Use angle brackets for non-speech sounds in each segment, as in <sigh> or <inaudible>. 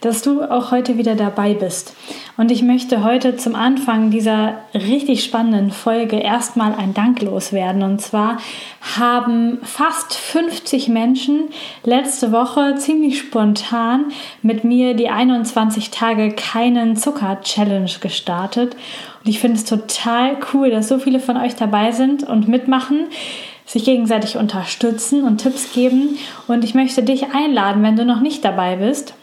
dass du auch heute wieder dabei bist. Und ich möchte heute zum Anfang dieser richtig spannenden Folge erstmal ein Dank loswerden. Und zwar haben fast 50 Menschen letzte Woche ziemlich spontan mit mir die 21 Tage keinen Zucker Challenge gestartet. Und ich finde es total cool, dass so viele von euch dabei sind und mitmachen sich gegenseitig unterstützen und Tipps geben. Und ich möchte dich einladen, wenn du noch nicht dabei bist,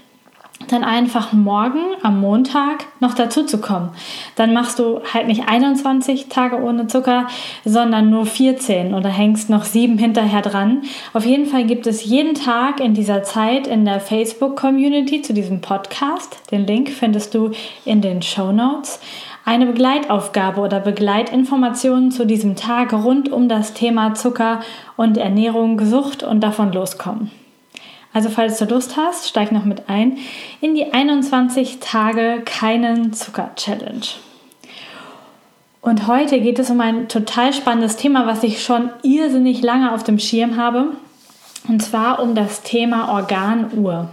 dann einfach morgen am Montag noch dazu zu kommen. Dann machst du halt nicht 21 Tage ohne Zucker, sondern nur 14 oder hängst noch sieben hinterher dran. Auf jeden Fall gibt es jeden Tag in dieser Zeit in der Facebook-Community zu diesem Podcast, den Link findest du in den Show Notes, eine Begleitaufgabe oder Begleitinformationen zu diesem Tag rund um das Thema Zucker und Ernährung, Sucht und davon loskommen. Also falls du Lust hast, steig noch mit ein in die 21 Tage keinen Zucker Challenge. Und heute geht es um ein total spannendes Thema, was ich schon irrsinnig lange auf dem Schirm habe. Und zwar um das Thema Organuhr.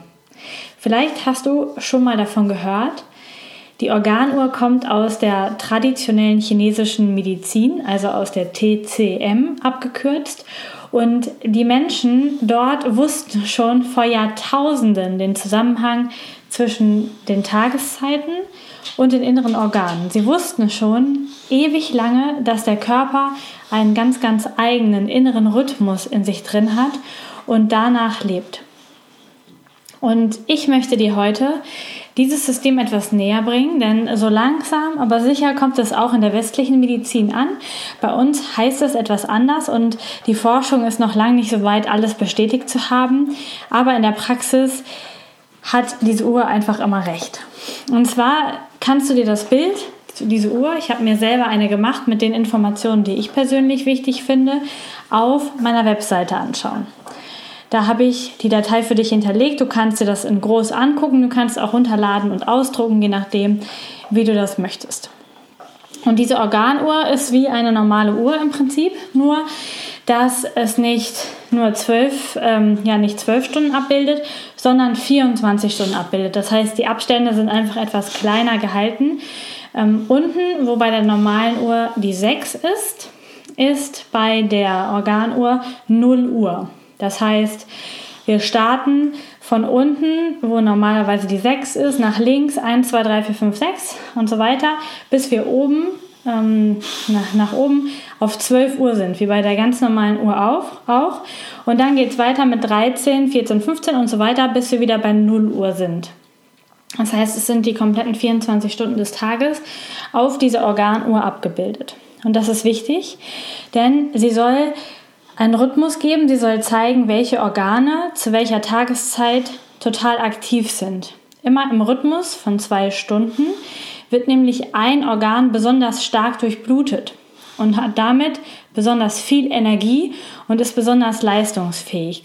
Vielleicht hast du schon mal davon gehört. Die Organuhr kommt aus der traditionellen chinesischen Medizin, also aus der TCM abgekürzt und die Menschen dort wussten schon vor Jahrtausenden den Zusammenhang zwischen den Tageszeiten und den inneren Organen. Sie wussten schon ewig lange, dass der Körper einen ganz, ganz eigenen inneren Rhythmus in sich drin hat und danach lebt. Und ich möchte dir heute dieses System etwas näher bringen, denn so langsam, aber sicher kommt es auch in der westlichen Medizin an. Bei uns heißt es etwas anders und die Forschung ist noch lange nicht so weit, alles bestätigt zu haben. Aber in der Praxis hat diese Uhr einfach immer recht. Und zwar kannst du dir das Bild diese Uhr, ich habe mir selber eine gemacht mit den Informationen, die ich persönlich wichtig finde, auf meiner Webseite anschauen. Da habe ich die Datei für dich hinterlegt. Du kannst dir das in groß angucken. Du kannst auch runterladen und ausdrucken, je nachdem, wie du das möchtest. Und diese Organuhr ist wie eine normale Uhr im Prinzip, nur dass es nicht nur zwölf, ähm, ja nicht zwölf Stunden abbildet, sondern 24 Stunden abbildet. Das heißt, die Abstände sind einfach etwas kleiner gehalten. Ähm, unten, wo bei der normalen Uhr die 6 ist, ist bei der Organuhr 0 Uhr. Das heißt, wir starten von unten, wo normalerweise die 6 ist, nach links 1, 2, 3, 4, 5, 6 und so weiter, bis wir oben, ähm, nach, nach oben auf 12 Uhr sind, wie bei der ganz normalen Uhr auch. auch. Und dann geht es weiter mit 13, 14, 15 und so weiter, bis wir wieder bei 0 Uhr sind. Das heißt, es sind die kompletten 24 Stunden des Tages auf dieser Organuhr abgebildet. Und das ist wichtig, denn sie soll einen Rhythmus geben, sie soll zeigen, welche Organe zu welcher Tageszeit total aktiv sind. Immer im Rhythmus von zwei Stunden wird nämlich ein Organ besonders stark durchblutet und hat damit besonders viel Energie und ist besonders leistungsfähig.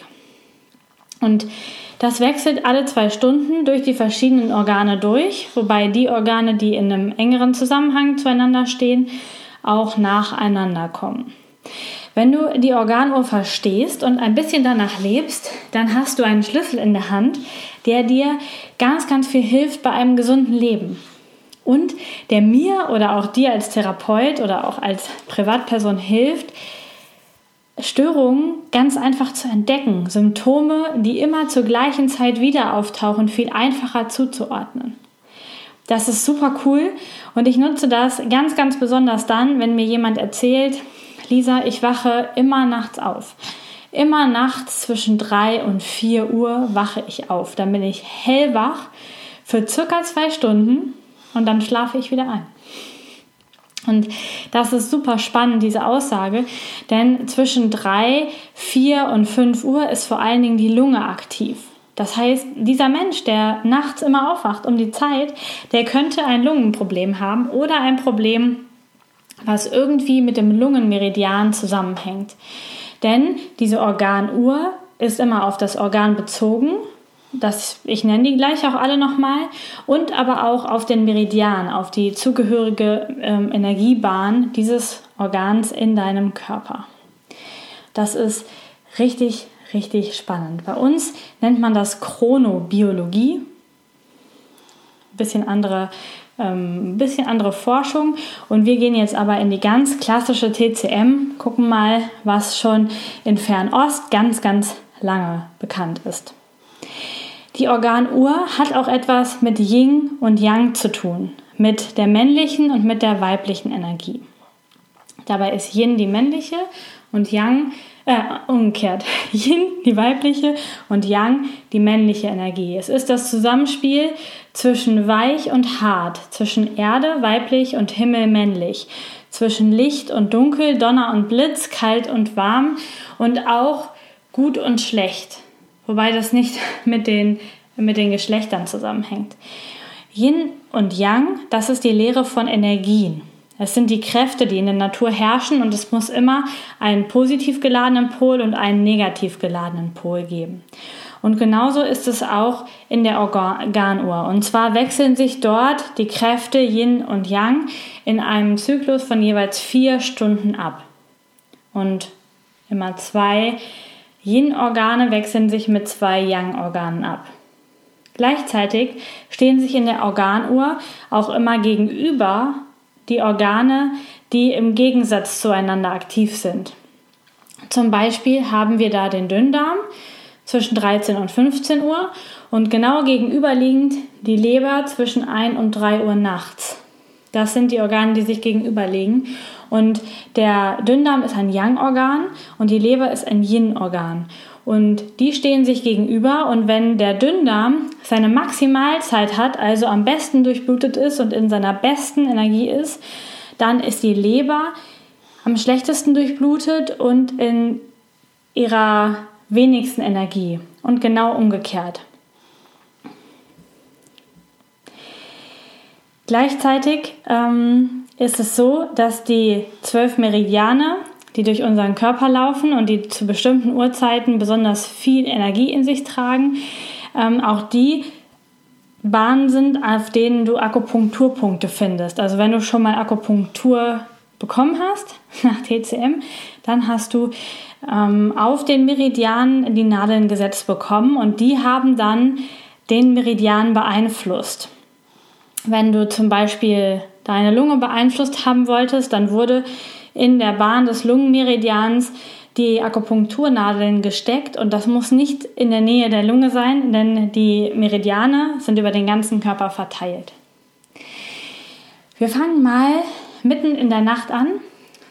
Und das wechselt alle zwei Stunden durch die verschiedenen Organe durch, wobei die Organe, die in einem engeren Zusammenhang zueinander stehen, auch nacheinander kommen. Wenn du die Organuhr verstehst und ein bisschen danach lebst, dann hast du einen Schlüssel in der Hand, der dir ganz, ganz viel hilft bei einem gesunden Leben. Und der mir oder auch dir als Therapeut oder auch als Privatperson hilft, Störungen ganz einfach zu entdecken, Symptome, die immer zur gleichen Zeit wieder auftauchen, viel einfacher zuzuordnen. Das ist super cool und ich nutze das ganz, ganz besonders dann, wenn mir jemand erzählt, Lisa, ich wache immer nachts auf. Immer nachts zwischen 3 und 4 Uhr wache ich auf. Dann bin ich hellwach für circa zwei Stunden und dann schlafe ich wieder ein. Und das ist super spannend, diese Aussage, denn zwischen 3, 4 und 5 Uhr ist vor allen Dingen die Lunge aktiv. Das heißt, dieser Mensch, der nachts immer aufwacht um die Zeit, der könnte ein Lungenproblem haben oder ein Problem, was irgendwie mit dem Lungenmeridian zusammenhängt. Denn diese Organuhr ist immer auf das Organ bezogen. Das, ich nenne die gleich auch alle nochmal. Und aber auch auf den Meridian, auf die zugehörige ähm, Energiebahn dieses Organs in deinem Körper. Das ist richtig, richtig spannend. Bei uns nennt man das Chronobiologie. Ein bisschen andere, ähm, bisschen andere Forschung. Und wir gehen jetzt aber in die ganz klassische TCM, gucken mal, was schon in Fernost ganz, ganz lange bekannt ist. Die Organuhr hat auch etwas mit Yin und Yang zu tun, mit der männlichen und mit der weiblichen Energie. Dabei ist Yin die männliche und Yang äh, umgekehrt. <laughs> Yin, die weibliche und Yang, die männliche Energie. Es ist das Zusammenspiel zwischen weich und hart, zwischen Erde, weiblich und Himmel, männlich, zwischen Licht und Dunkel, Donner und Blitz, kalt und warm und auch gut und schlecht. Wobei das nicht <laughs> mit den, mit den Geschlechtern zusammenhängt. Yin und Yang, das ist die Lehre von Energien. Es sind die Kräfte, die in der Natur herrschen und es muss immer einen positiv geladenen Pol und einen negativ geladenen Pol geben. Und genauso ist es auch in der Organuhr. Und zwar wechseln sich dort die Kräfte Yin und Yang in einem Zyklus von jeweils vier Stunden ab. Und immer zwei Yin-Organe wechseln sich mit zwei Yang-Organen ab. Gleichzeitig stehen sich in der Organuhr auch immer gegenüber die Organe, die im Gegensatz zueinander aktiv sind. Zum Beispiel haben wir da den Dünndarm zwischen 13 und 15 Uhr und genau gegenüberliegend die Leber zwischen 1 und 3 Uhr nachts. Das sind die Organe, die sich gegenüberliegen. Und der Dünndarm ist ein Yang-Organ und die Leber ist ein Yin-Organ. Und die stehen sich gegenüber und wenn der Dünndarm seine Maximalzeit hat, also am besten durchblutet ist und in seiner besten Energie ist, dann ist die Leber am schlechtesten durchblutet und in ihrer wenigsten Energie und genau umgekehrt. Gleichzeitig ähm, ist es so, dass die zwölf Meridiane die durch unseren Körper laufen und die zu bestimmten Uhrzeiten besonders viel Energie in sich tragen. Ähm, auch die Bahnen sind, auf denen du Akupunkturpunkte findest. Also wenn du schon mal Akupunktur bekommen hast nach TCM, dann hast du ähm, auf den Meridianen die Nadeln gesetzt bekommen und die haben dann den Meridian beeinflusst. Wenn du zum Beispiel deine Lunge beeinflusst haben wolltest, dann wurde in der Bahn des Lungenmeridians die Akupunkturnadeln gesteckt und das muss nicht in der Nähe der Lunge sein, denn die Meridiane sind über den ganzen Körper verteilt. Wir fangen mal mitten in der Nacht an.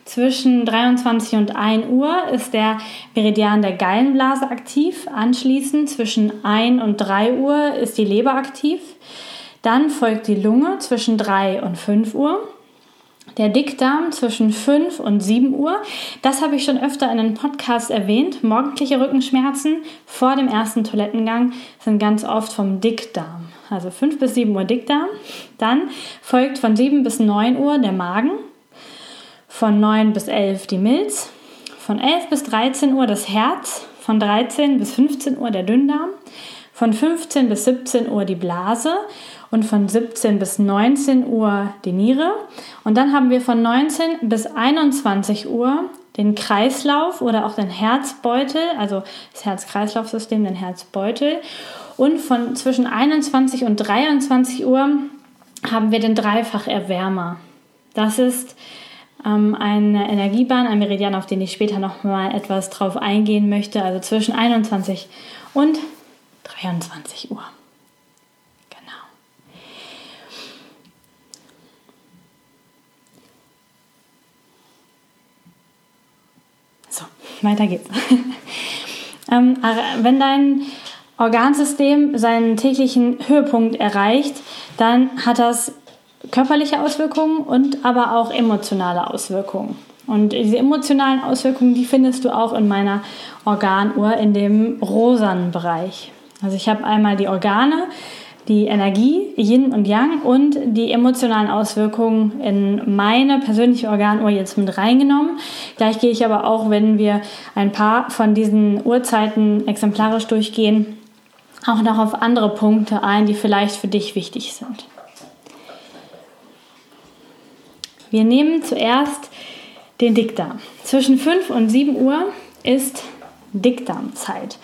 Zwischen 23 und 1 Uhr ist der Meridian der Gallenblase aktiv. Anschließend zwischen 1 und 3 Uhr ist die Leber aktiv. Dann folgt die Lunge zwischen 3 und 5 Uhr der Dickdarm zwischen 5 und 7 Uhr. Das habe ich schon öfter in einem Podcast erwähnt. Morgendliche Rückenschmerzen vor dem ersten Toilettengang sind ganz oft vom Dickdarm. Also 5 bis 7 Uhr Dickdarm. Dann folgt von 7 bis 9 Uhr der Magen. Von 9 bis 11 die Milz. Von 11 bis 13 Uhr das Herz. Von 13 bis 15 Uhr der Dünndarm. Von 15 bis 17 Uhr die Blase und von 17 bis 19 Uhr die Niere. Und dann haben wir von 19 bis 21 Uhr den Kreislauf oder auch den Herzbeutel, also das Herz-Kreislauf-System, den Herzbeutel. Und von zwischen 21 und 23 Uhr haben wir den Dreifach-Erwärmer. Das ist ähm, eine Energiebahn, ein Meridian, auf den ich später noch mal etwas drauf eingehen möchte. Also zwischen 21 und 23 Uhr. weiter geht's. <laughs> ähm, wenn dein Organsystem seinen täglichen Höhepunkt erreicht, dann hat das körperliche Auswirkungen und aber auch emotionale Auswirkungen. Und diese emotionalen Auswirkungen, die findest du auch in meiner Organuhr in dem rosanen Bereich. Also ich habe einmal die Organe, die Energie, Yin und Yang und die emotionalen Auswirkungen in meine persönliche Organuhr jetzt mit reingenommen. Gleich gehe ich aber auch, wenn wir ein paar von diesen Uhrzeiten exemplarisch durchgehen, auch noch auf andere Punkte ein, die vielleicht für dich wichtig sind. Wir nehmen zuerst den Dickdarm. Zwischen 5 und 7 Uhr ist Dickdarmzeit.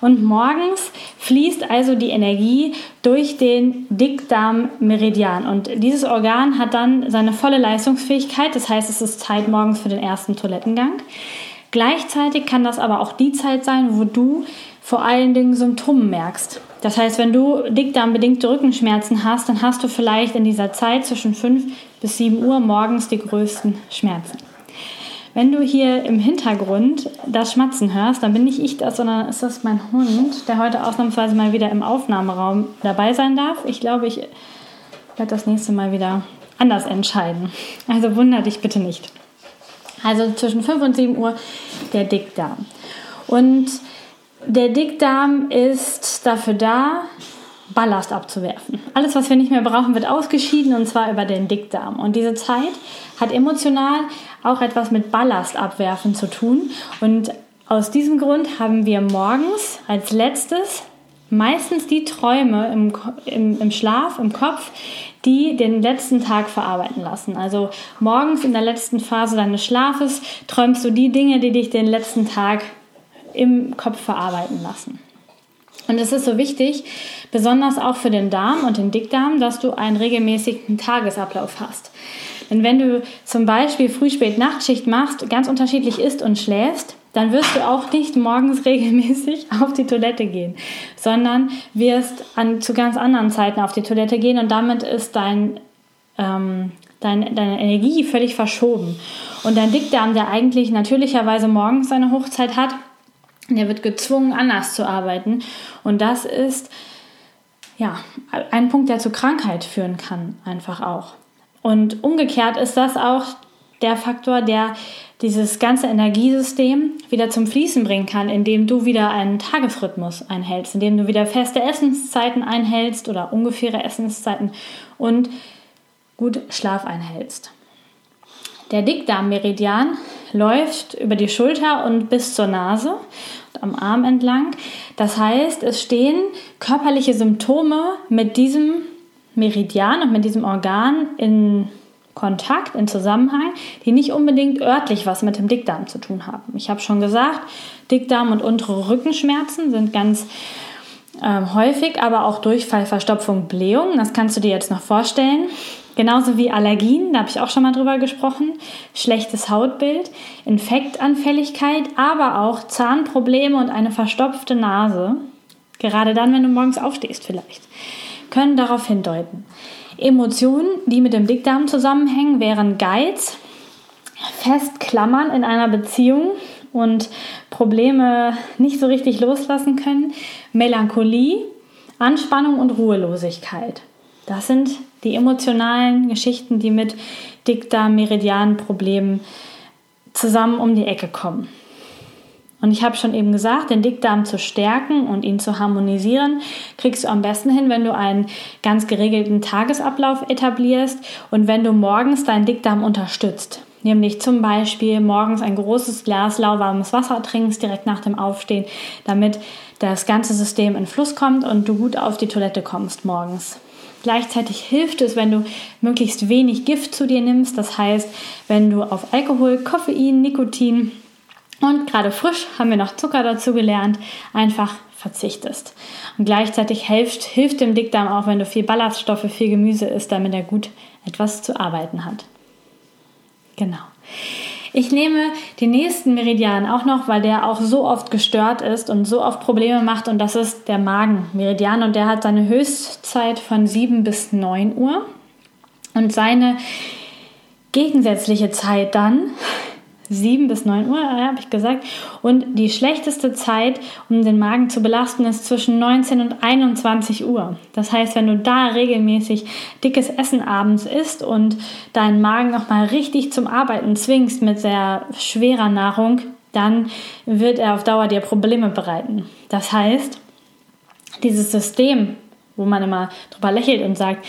Und morgens fließt also die Energie durch den Dickdarmmeridian. Und dieses Organ hat dann seine volle Leistungsfähigkeit. Das heißt, es ist Zeit morgens für den ersten Toilettengang. Gleichzeitig kann das aber auch die Zeit sein, wo du vor allen Dingen Symptome merkst. Das heißt, wenn du dickdarmbedingte Rückenschmerzen hast, dann hast du vielleicht in dieser Zeit zwischen 5 bis 7 Uhr morgens die größten Schmerzen. Wenn du hier im Hintergrund das Schmatzen hörst, dann bin nicht ich das, sondern ist das mein Hund, der heute ausnahmsweise mal wieder im Aufnahmeraum dabei sein darf. Ich glaube, ich werde das nächste Mal wieder anders entscheiden. Also wundere dich bitte nicht. Also zwischen 5 und 7 Uhr der Dickdarm. Und der Dickdarm ist dafür da, Ballast abzuwerfen. Alles, was wir nicht mehr brauchen, wird ausgeschieden und zwar über den Dickdarm. Und diese Zeit hat emotional auch etwas mit Ballast abwerfen zu tun. Und aus diesem Grund haben wir morgens als letztes meistens die Träume im, im, im Schlaf, im Kopf, die den letzten Tag verarbeiten lassen. Also morgens in der letzten Phase deines Schlafes träumst du die Dinge, die dich den letzten Tag im Kopf verarbeiten lassen. Und es ist so wichtig, besonders auch für den Darm und den Dickdarm, dass du einen regelmäßigen Tagesablauf hast. Denn wenn du zum Beispiel Früh-, Spät-, Nachtschicht machst, ganz unterschiedlich isst und schläfst, dann wirst du auch nicht morgens <laughs> regelmäßig auf die Toilette gehen, sondern wirst an, zu ganz anderen Zeiten auf die Toilette gehen und damit ist dein, ähm, dein, deine Energie völlig verschoben. Und dein Dickdarm, der eigentlich natürlicherweise morgens seine Hochzeit hat, der wird gezwungen, anders zu arbeiten. Und das ist ja ein Punkt, der zu Krankheit führen kann, einfach auch. Und umgekehrt ist das auch der Faktor, der dieses ganze Energiesystem wieder zum Fließen bringen kann, indem du wieder einen Tagesrhythmus einhältst, indem du wieder feste Essenszeiten einhältst oder ungefähre Essenszeiten und gut Schlaf einhältst. Der Dickdarmmeridian läuft über die Schulter und bis zur Nase und am Arm entlang. Das heißt, es stehen körperliche Symptome mit diesem Meridian und mit diesem Organ in Kontakt, in Zusammenhang, die nicht unbedingt örtlich was mit dem Dickdarm zu tun haben. Ich habe schon gesagt, Dickdarm und untere Rückenschmerzen sind ganz äh, häufig, aber auch Durchfall, Verstopfung, Blähung. Das kannst du dir jetzt noch vorstellen. Genauso wie Allergien, da habe ich auch schon mal drüber gesprochen, schlechtes Hautbild, Infektanfälligkeit, aber auch Zahnprobleme und eine verstopfte Nase. Gerade dann, wenn du morgens aufstehst vielleicht können darauf hindeuten. Emotionen, die mit dem Dickdarm zusammenhängen, wären Geiz, Festklammern in einer Beziehung und Probleme nicht so richtig loslassen können, Melancholie, Anspannung und Ruhelosigkeit. Das sind die emotionalen Geschichten, die mit Dickdarm-Meridian-Problemen zusammen um die Ecke kommen. Und ich habe schon eben gesagt, den Dickdarm zu stärken und ihn zu harmonisieren, kriegst du am besten hin, wenn du einen ganz geregelten Tagesablauf etablierst und wenn du morgens deinen Dickdarm unterstützt. Nämlich zum Beispiel morgens ein großes Glas lauwarmes Wasser trinkst direkt nach dem Aufstehen, damit das ganze System in Fluss kommt und du gut auf die Toilette kommst morgens. Gleichzeitig hilft es, wenn du möglichst wenig Gift zu dir nimmst. Das heißt, wenn du auf Alkohol, Koffein, Nikotin und gerade frisch haben wir noch Zucker dazu gelernt, einfach verzichtest. Und gleichzeitig hilft, hilft dem Dickdarm auch, wenn du viel Ballaststoffe, viel Gemüse isst, damit er gut etwas zu arbeiten hat. Genau. Ich nehme den nächsten Meridian auch noch, weil der auch so oft gestört ist und so oft Probleme macht. Und das ist der Magenmeridian. Und der hat seine Höchstzeit von 7 bis 9 Uhr. Und seine gegensätzliche Zeit dann 7 bis 9 Uhr, habe ich gesagt. Und die schlechteste Zeit, um den Magen zu belasten, ist zwischen 19 und 21 Uhr. Das heißt, wenn du da regelmäßig dickes Essen abends isst und deinen Magen nochmal richtig zum Arbeiten zwingst mit sehr schwerer Nahrung, dann wird er auf Dauer dir Probleme bereiten. Das heißt, dieses System, wo man immer drüber lächelt und sagt,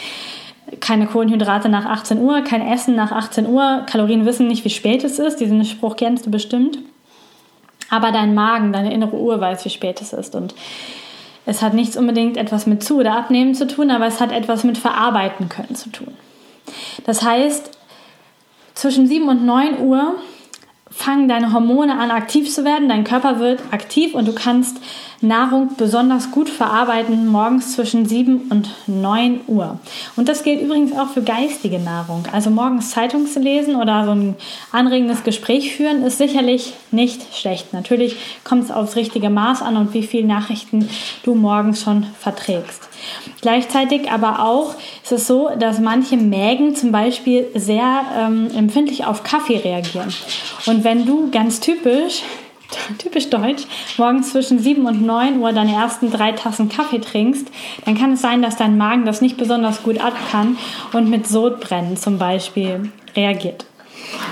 keine Kohlenhydrate nach 18 Uhr, kein Essen nach 18 Uhr, Kalorien wissen nicht, wie spät es ist, diesen Spruch kennst du bestimmt. Aber dein Magen, deine innere Uhr weiß, wie spät es ist. Und es hat nichts unbedingt etwas mit zu oder abnehmen zu tun, aber es hat etwas mit verarbeiten können zu tun. Das heißt, zwischen 7 und 9 Uhr fangen deine Hormone an aktiv zu werden, dein Körper wird aktiv und du kannst Nahrung besonders gut verarbeiten morgens zwischen 7 und 9 Uhr. Und das gilt übrigens auch für geistige Nahrung. Also morgens Zeitung zu lesen oder so ein anregendes Gespräch führen ist sicherlich nicht schlecht. Natürlich kommt es aufs richtige Maß an und wie viele Nachrichten du morgens schon verträgst. Gleichzeitig aber auch ist es so, dass manche Mägen zum Beispiel sehr ähm, empfindlich auf Kaffee reagieren. Und wenn du ganz typisch <laughs> typisch deutsch, morgens zwischen 7 und 9 Uhr deine ersten drei Tassen Kaffee trinkst, dann kann es sein, dass dein Magen das nicht besonders gut ab kann und mit Sodbrennen zum Beispiel reagiert.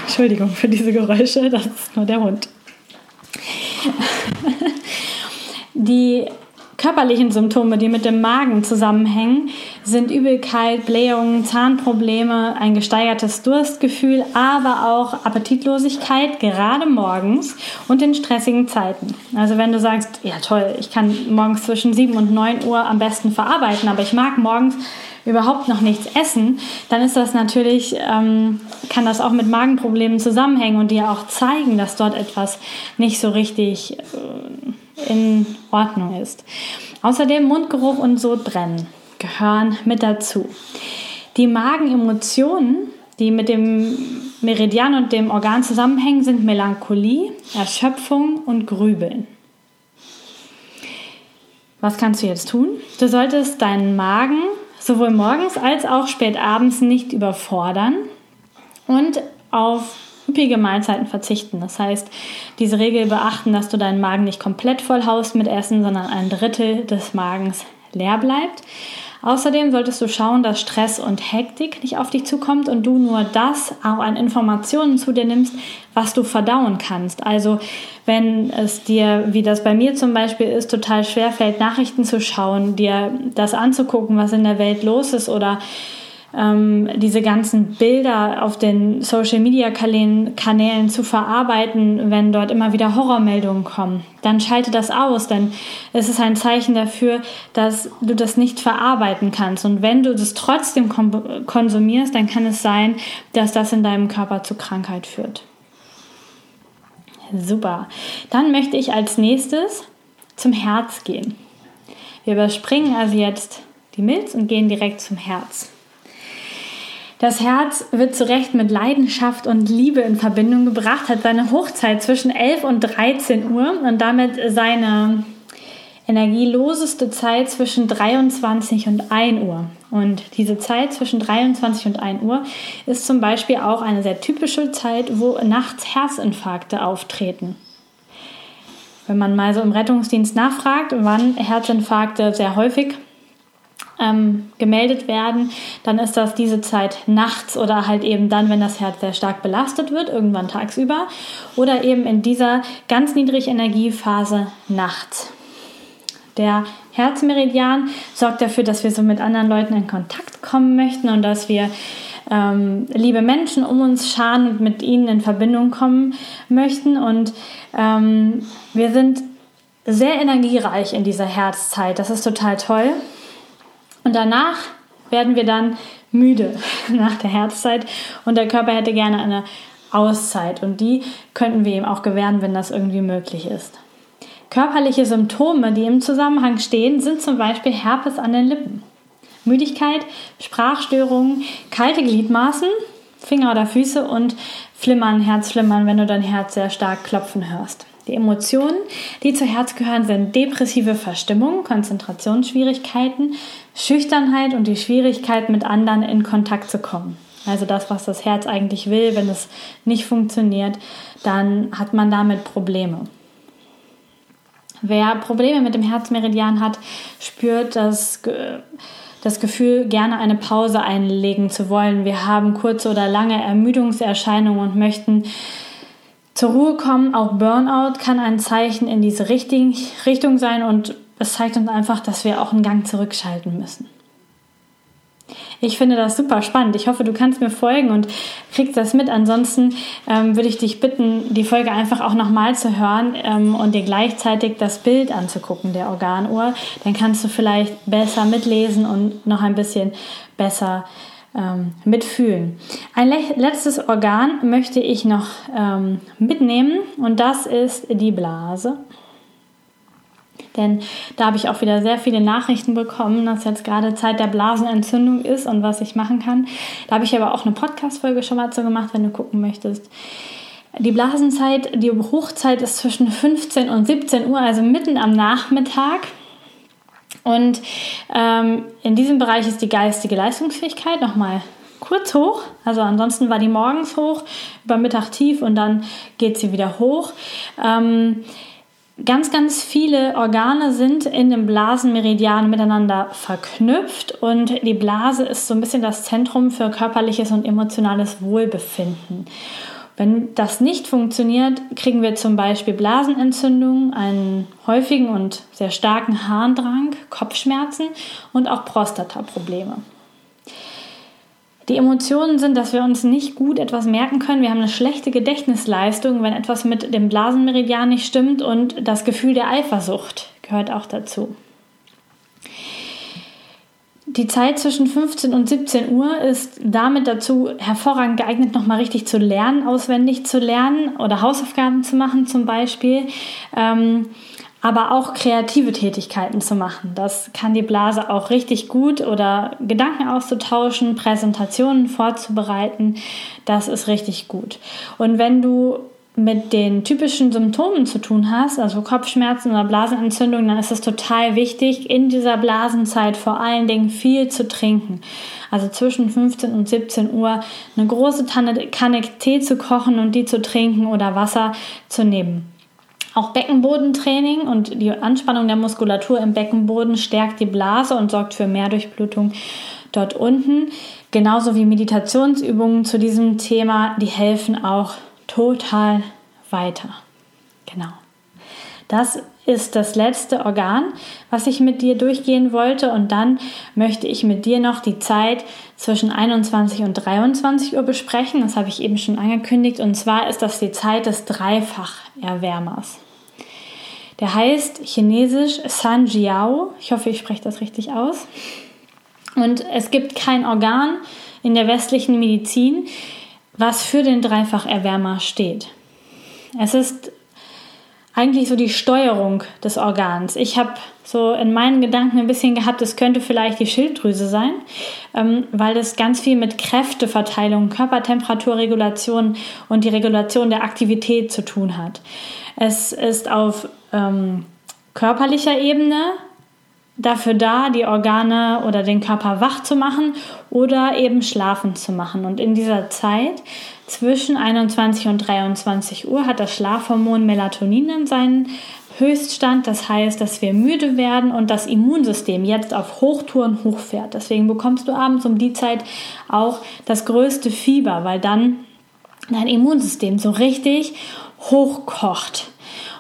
Entschuldigung für diese Geräusche, <laughs> das ist nur der Hund. <laughs> Die körperlichen Symptome, die mit dem Magen zusammenhängen, sind Übelkeit, Blähungen, Zahnprobleme, ein gesteigertes Durstgefühl, aber auch Appetitlosigkeit, gerade morgens und in stressigen Zeiten. Also wenn du sagst, ja toll, ich kann morgens zwischen 7 und 9 Uhr am besten verarbeiten, aber ich mag morgens überhaupt noch nichts essen, dann ist das natürlich, ähm, kann das auch mit Magenproblemen zusammenhängen und dir auch zeigen, dass dort etwas nicht so richtig äh, in Ordnung ist. Außerdem Mundgeruch und Sodbrennen gehören mit dazu. Die Magenemotionen, die mit dem Meridian und dem Organ zusammenhängen, sind Melancholie, Erschöpfung und Grübeln. Was kannst du jetzt tun? Du solltest deinen Magen sowohl morgens als auch spät abends nicht überfordern und auf üppige Mahlzeiten verzichten. Das heißt, diese Regel beachten, dass du deinen Magen nicht komplett voll haust mit Essen, sondern ein Drittel des Magens leer bleibt. Außerdem solltest du schauen, dass Stress und Hektik nicht auf dich zukommt und du nur das auch an Informationen zu dir nimmst, was du verdauen kannst. Also wenn es dir, wie das bei mir zum Beispiel ist, total schwer fällt, Nachrichten zu schauen, dir das anzugucken, was in der Welt los ist oder ähm, diese ganzen Bilder auf den Social-Media-Kanälen zu verarbeiten, wenn dort immer wieder Horrormeldungen kommen. Dann schalte das aus, denn es ist ein Zeichen dafür, dass du das nicht verarbeiten kannst. Und wenn du das trotzdem konsumierst, dann kann es sein, dass das in deinem Körper zu Krankheit führt. Super. Dann möchte ich als nächstes zum Herz gehen. Wir überspringen also jetzt die Milz und gehen direkt zum Herz. Das Herz wird zu Recht mit Leidenschaft und Liebe in Verbindung gebracht, hat seine Hochzeit zwischen 11 und 13 Uhr und damit seine energieloseste Zeit zwischen 23 und 1 Uhr. Und diese Zeit zwischen 23 und 1 Uhr ist zum Beispiel auch eine sehr typische Zeit, wo nachts Herzinfarkte auftreten. Wenn man mal so im Rettungsdienst nachfragt, wann Herzinfarkte sehr häufig ähm, gemeldet werden, dann ist das diese Zeit nachts oder halt eben dann, wenn das Herz sehr stark belastet wird, irgendwann tagsüber oder eben in dieser ganz niedrigen Energiephase nachts. Der Herzmeridian sorgt dafür, dass wir so mit anderen Leuten in Kontakt kommen möchten und dass wir ähm, liebe Menschen um uns scharen und mit ihnen in Verbindung kommen möchten. Und ähm, wir sind sehr energiereich in dieser Herzzeit. Das ist total toll. Und danach werden wir dann müde <laughs> nach der Herzzeit und der Körper hätte gerne eine Auszeit und die könnten wir ihm auch gewähren, wenn das irgendwie möglich ist. Körperliche Symptome, die im Zusammenhang stehen, sind zum Beispiel Herpes an den Lippen, Müdigkeit, Sprachstörungen, kalte Gliedmaßen, Finger oder Füße und Flimmern, Herzflimmern, wenn du dein Herz sehr stark klopfen hörst. Die Emotionen, die zu Herz gehören, sind depressive Verstimmung, Konzentrationsschwierigkeiten, Schüchternheit und die Schwierigkeit, mit anderen in Kontakt zu kommen. Also das, was das Herz eigentlich will, wenn es nicht funktioniert, dann hat man damit Probleme. Wer Probleme mit dem Herzmeridian hat, spürt das, das Gefühl, gerne eine Pause einlegen zu wollen. Wir haben kurze oder lange Ermüdungserscheinungen und möchten zur Ruhe kommen. Auch Burnout kann ein Zeichen in diese Richtung sein und es zeigt uns einfach, dass wir auch einen Gang zurückschalten müssen. Ich finde das super spannend. Ich hoffe, du kannst mir folgen und kriegst das mit. Ansonsten ähm, würde ich dich bitten, die Folge einfach auch nochmal zu hören ähm, und dir gleichzeitig das Bild anzugucken der Organuhr. Dann kannst du vielleicht besser mitlesen und noch ein bisschen besser ähm, mitfühlen. Ein letztes Organ möchte ich noch ähm, mitnehmen und das ist die Blase. Denn da habe ich auch wieder sehr viele Nachrichten bekommen, dass jetzt gerade Zeit der Blasenentzündung ist und was ich machen kann. Da habe ich aber auch eine Podcast-Folge schon mal zu gemacht, wenn du gucken möchtest. Die Blasenzeit, die Hochzeit ist zwischen 15 und 17 Uhr, also mitten am Nachmittag. Und ähm, in diesem Bereich ist die geistige Leistungsfähigkeit nochmal kurz hoch. Also ansonsten war die morgens hoch, über Mittag tief und dann geht sie wieder hoch. Ähm, Ganz, ganz viele Organe sind in dem Blasenmeridian miteinander verknüpft und die Blase ist so ein bisschen das Zentrum für körperliches und emotionales Wohlbefinden. Wenn das nicht funktioniert, kriegen wir zum Beispiel Blasenentzündungen, einen häufigen und sehr starken Harndrang, Kopfschmerzen und auch Prostataprobleme. Die Emotionen sind, dass wir uns nicht gut etwas merken können. Wir haben eine schlechte Gedächtnisleistung, wenn etwas mit dem Blasenmeridian nicht stimmt und das Gefühl der Eifersucht gehört auch dazu. Die Zeit zwischen 15 und 17 Uhr ist damit dazu hervorragend geeignet, nochmal richtig zu lernen, auswendig zu lernen oder Hausaufgaben zu machen zum Beispiel. Ähm, aber auch kreative Tätigkeiten zu machen. Das kann die Blase auch richtig gut oder Gedanken auszutauschen, Präsentationen vorzubereiten. Das ist richtig gut. Und wenn du mit den typischen Symptomen zu tun hast, also Kopfschmerzen oder Blasenentzündung, dann ist es total wichtig, in dieser Blasenzeit vor allen Dingen viel zu trinken. Also zwischen 15 und 17 Uhr eine große Kanne Tee zu kochen und die zu trinken oder Wasser zu nehmen. Auch Beckenbodentraining und die Anspannung der Muskulatur im Beckenboden stärkt die Blase und sorgt für mehr Durchblutung dort unten. Genauso wie Meditationsübungen zu diesem Thema, die helfen auch total weiter. Genau. Das ist das letzte Organ, was ich mit dir durchgehen wollte. Und dann möchte ich mit dir noch die Zeit zwischen 21 und 23 Uhr besprechen. Das habe ich eben schon angekündigt. Und zwar ist das die Zeit des Dreifacherwärmers. Der heißt chinesisch San Jiao. Ich hoffe, ich spreche das richtig aus. Und es gibt kein Organ in der westlichen Medizin, was für den Dreifacherwärmer steht. Es ist eigentlich so die Steuerung des Organs. Ich habe so in meinen Gedanken ein bisschen gehabt, es könnte vielleicht die Schilddrüse sein, ähm, weil es ganz viel mit Kräfteverteilung, Körpertemperaturregulation und die Regulation der Aktivität zu tun hat. Es ist auf ähm, körperlicher Ebene dafür da, die Organe oder den Körper wach zu machen oder eben schlafen zu machen. Und in dieser Zeit zwischen 21 und 23 Uhr hat das Schlafhormon Melatonin dann seinen Höchststand. Das heißt, dass wir müde werden und das Immunsystem jetzt auf Hochtouren hochfährt. Deswegen bekommst du abends um die Zeit auch das größte Fieber, weil dann dein Immunsystem so richtig hochkocht.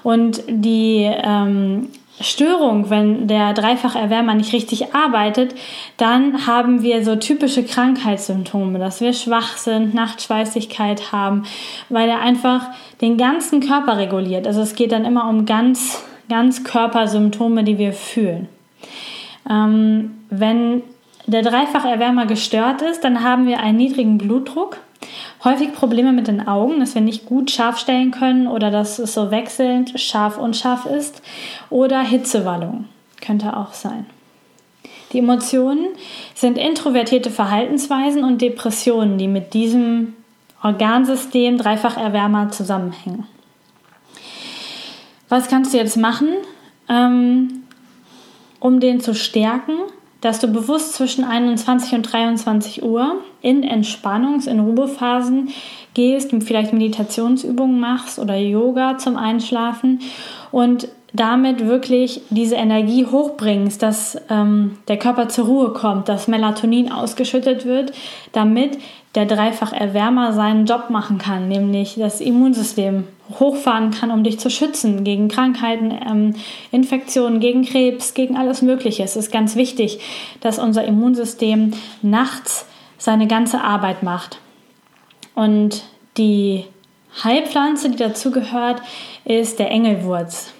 Und die ähm, Störung, wenn der Dreifacherwärmer nicht richtig arbeitet, dann haben wir so typische Krankheitssymptome, dass wir schwach sind, Nachtschweißigkeit haben, weil er einfach den ganzen Körper reguliert. Also es geht dann immer um ganz, ganz Körpersymptome, die wir fühlen. Ähm, wenn der Dreifacherwärmer gestört ist, dann haben wir einen niedrigen Blutdruck Häufig Probleme mit den Augen, dass wir nicht gut scharf stellen können oder dass es so wechselnd scharf und scharf ist. Oder Hitzewallung könnte auch sein. Die Emotionen sind introvertierte Verhaltensweisen und Depressionen, die mit diesem Organsystem Dreifacherwärmer zusammenhängen. Was kannst du jetzt machen, ähm, um den zu stärken? Dass du bewusst zwischen 21 und 23 Uhr in Entspannungs-, in Ruhephasen gehst, vielleicht Meditationsübungen machst oder Yoga zum Einschlafen und damit wirklich diese Energie hochbringst, dass ähm, der Körper zur Ruhe kommt, dass Melatonin ausgeschüttet wird, damit der dreifach Erwärmer seinen Job machen kann, nämlich das Immunsystem hochfahren kann, um dich zu schützen gegen Krankheiten, ähm, Infektionen, gegen Krebs, gegen alles Mögliche. Es ist ganz wichtig, dass unser Immunsystem nachts seine ganze Arbeit macht. Und die Heilpflanze, die dazugehört, ist der Engelwurz.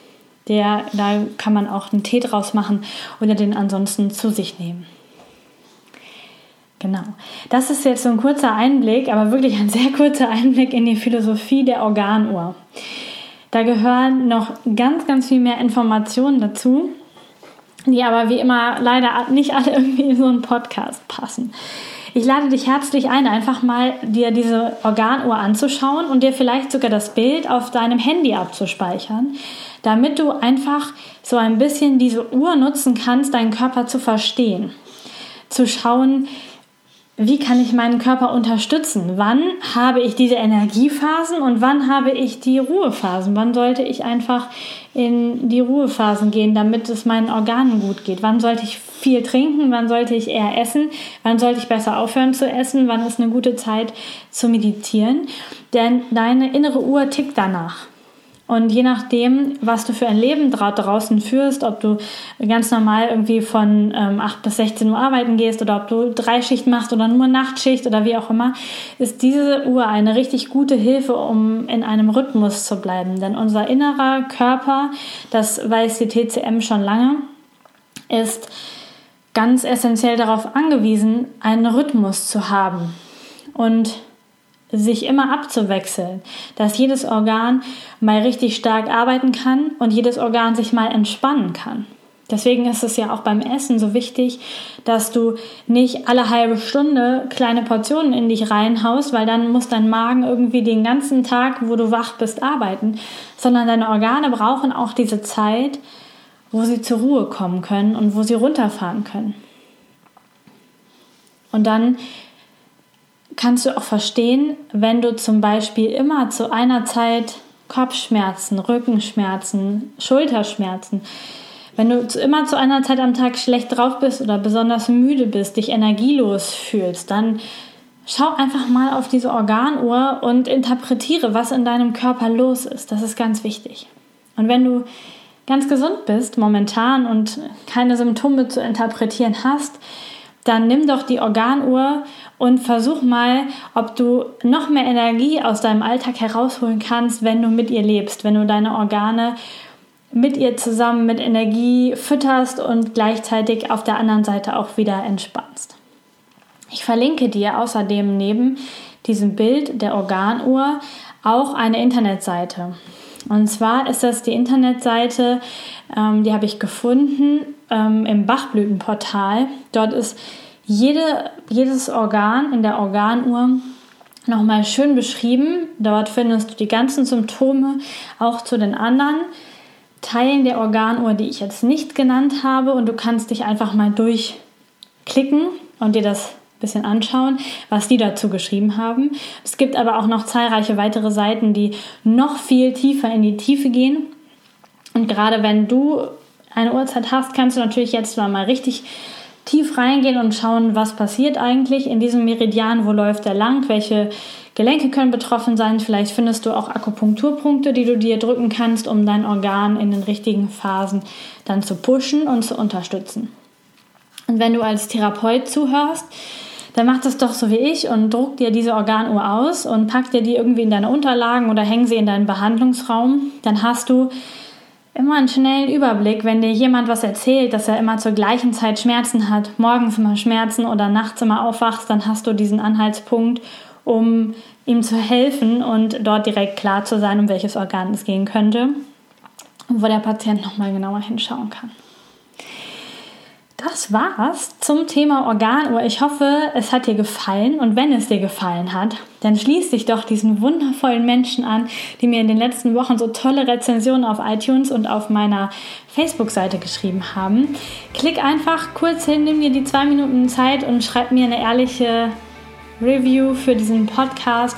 Der, da kann man auch einen Tee draus machen oder den ansonsten zu sich nehmen. Genau. Das ist jetzt so ein kurzer Einblick, aber wirklich ein sehr kurzer Einblick in die Philosophie der Organuhr. Da gehören noch ganz, ganz viel mehr Informationen dazu, die aber wie immer leider nicht alle <laughs> irgendwie in so einen Podcast passen. Ich lade dich herzlich ein, einfach mal dir diese Organuhr anzuschauen und dir vielleicht sogar das Bild auf deinem Handy abzuspeichern, damit du einfach so ein bisschen diese Uhr nutzen kannst, deinen Körper zu verstehen. Zu schauen, wie kann ich meinen Körper unterstützen? Wann habe ich diese Energiephasen und wann habe ich die Ruhephasen? Wann sollte ich einfach in die Ruhephasen gehen, damit es meinen Organen gut geht? Wann sollte ich viel trinken? Wann sollte ich eher essen? Wann sollte ich besser aufhören zu essen? Wann ist eine gute Zeit zu meditieren? Denn deine innere Uhr tickt danach. Und je nachdem, was du für ein Leben draußen führst, ob du ganz normal irgendwie von ähm, 8 bis 16 Uhr arbeiten gehst oder ob du Dreischicht machst oder nur Nachtschicht oder wie auch immer, ist diese Uhr eine richtig gute Hilfe, um in einem Rhythmus zu bleiben. Denn unser innerer Körper, das weiß die TCM schon lange, ist ganz essentiell darauf angewiesen, einen Rhythmus zu haben. Und sich immer abzuwechseln, dass jedes Organ mal richtig stark arbeiten kann und jedes Organ sich mal entspannen kann. Deswegen ist es ja auch beim Essen so wichtig, dass du nicht alle halbe Stunde kleine Portionen in dich reinhaust, weil dann muss dein Magen irgendwie den ganzen Tag, wo du wach bist, arbeiten, sondern deine Organe brauchen auch diese Zeit, wo sie zur Ruhe kommen können und wo sie runterfahren können. Und dann kannst du auch verstehen, wenn du zum Beispiel immer zu einer Zeit Kopfschmerzen, Rückenschmerzen, Schulterschmerzen, wenn du immer zu einer Zeit am Tag schlecht drauf bist oder besonders müde bist, dich energielos fühlst, dann schau einfach mal auf diese Organuhr und interpretiere, was in deinem Körper los ist. Das ist ganz wichtig. Und wenn du ganz gesund bist momentan und keine Symptome zu interpretieren hast, dann nimm doch die Organuhr und versuch mal, ob du noch mehr Energie aus deinem Alltag herausholen kannst, wenn du mit ihr lebst, wenn du deine Organe mit ihr zusammen mit Energie fütterst und gleichzeitig auf der anderen Seite auch wieder entspannst. Ich verlinke dir außerdem neben diesem Bild der Organuhr auch eine Internetseite. Und zwar ist das die Internetseite, ähm, die habe ich gefunden ähm, im Bachblütenportal. Dort ist jede, jedes Organ in der Organuhr nochmal schön beschrieben. Dort findest du die ganzen Symptome auch zu den anderen Teilen der Organuhr, die ich jetzt nicht genannt habe. Und du kannst dich einfach mal durchklicken und dir das bisschen anschauen, was die dazu geschrieben haben. Es gibt aber auch noch zahlreiche weitere Seiten, die noch viel tiefer in die Tiefe gehen. Und gerade wenn du eine Uhrzeit hast, kannst du natürlich jetzt mal richtig tief reingehen und schauen, was passiert eigentlich in diesem Meridian, wo läuft er lang, welche Gelenke können betroffen sein. Vielleicht findest du auch Akupunkturpunkte, die du dir drücken kannst, um dein Organ in den richtigen Phasen dann zu pushen und zu unterstützen. Und wenn du als Therapeut zuhörst, dann mach das doch so wie ich und druck dir diese Organuhr aus und pack dir die irgendwie in deine Unterlagen oder häng sie in deinen Behandlungsraum. Dann hast du immer einen schnellen Überblick, wenn dir jemand was erzählt, dass er immer zur gleichen Zeit Schmerzen hat, morgens immer Schmerzen oder nachts immer aufwachst, dann hast du diesen Anhaltspunkt, um ihm zu helfen und dort direkt klar zu sein, um welches Organ es gehen könnte wo der Patient nochmal genauer hinschauen kann das war's zum Thema Organuhr. Ich hoffe, es hat dir gefallen und wenn es dir gefallen hat, dann schließ dich doch diesen wundervollen Menschen an, die mir in den letzten Wochen so tolle Rezensionen auf iTunes und auf meiner Facebook-Seite geschrieben haben. Klick einfach kurz hin, nimm dir die zwei Minuten Zeit und schreib mir eine ehrliche Review für diesen Podcast.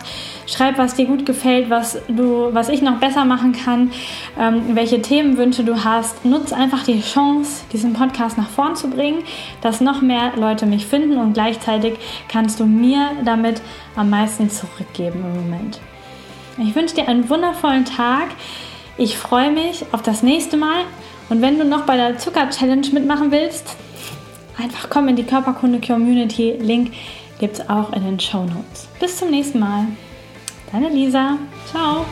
Schreib, was dir gut gefällt, was, du, was ich noch besser machen kann, ähm, welche Themenwünsche du hast. Nutz einfach die Chance, diesen Podcast nach vorn zu bringen, dass noch mehr Leute mich finden und gleichzeitig kannst du mir damit am meisten zurückgeben im Moment. Ich wünsche dir einen wundervollen Tag. Ich freue mich auf das nächste Mal. Und wenn du noch bei der Zucker-Challenge mitmachen willst, einfach komm in die Körperkunde-Community. Link gibt es auch in den Show Notes. Bis zum nächsten Mal. Deine Lisa. Ciao.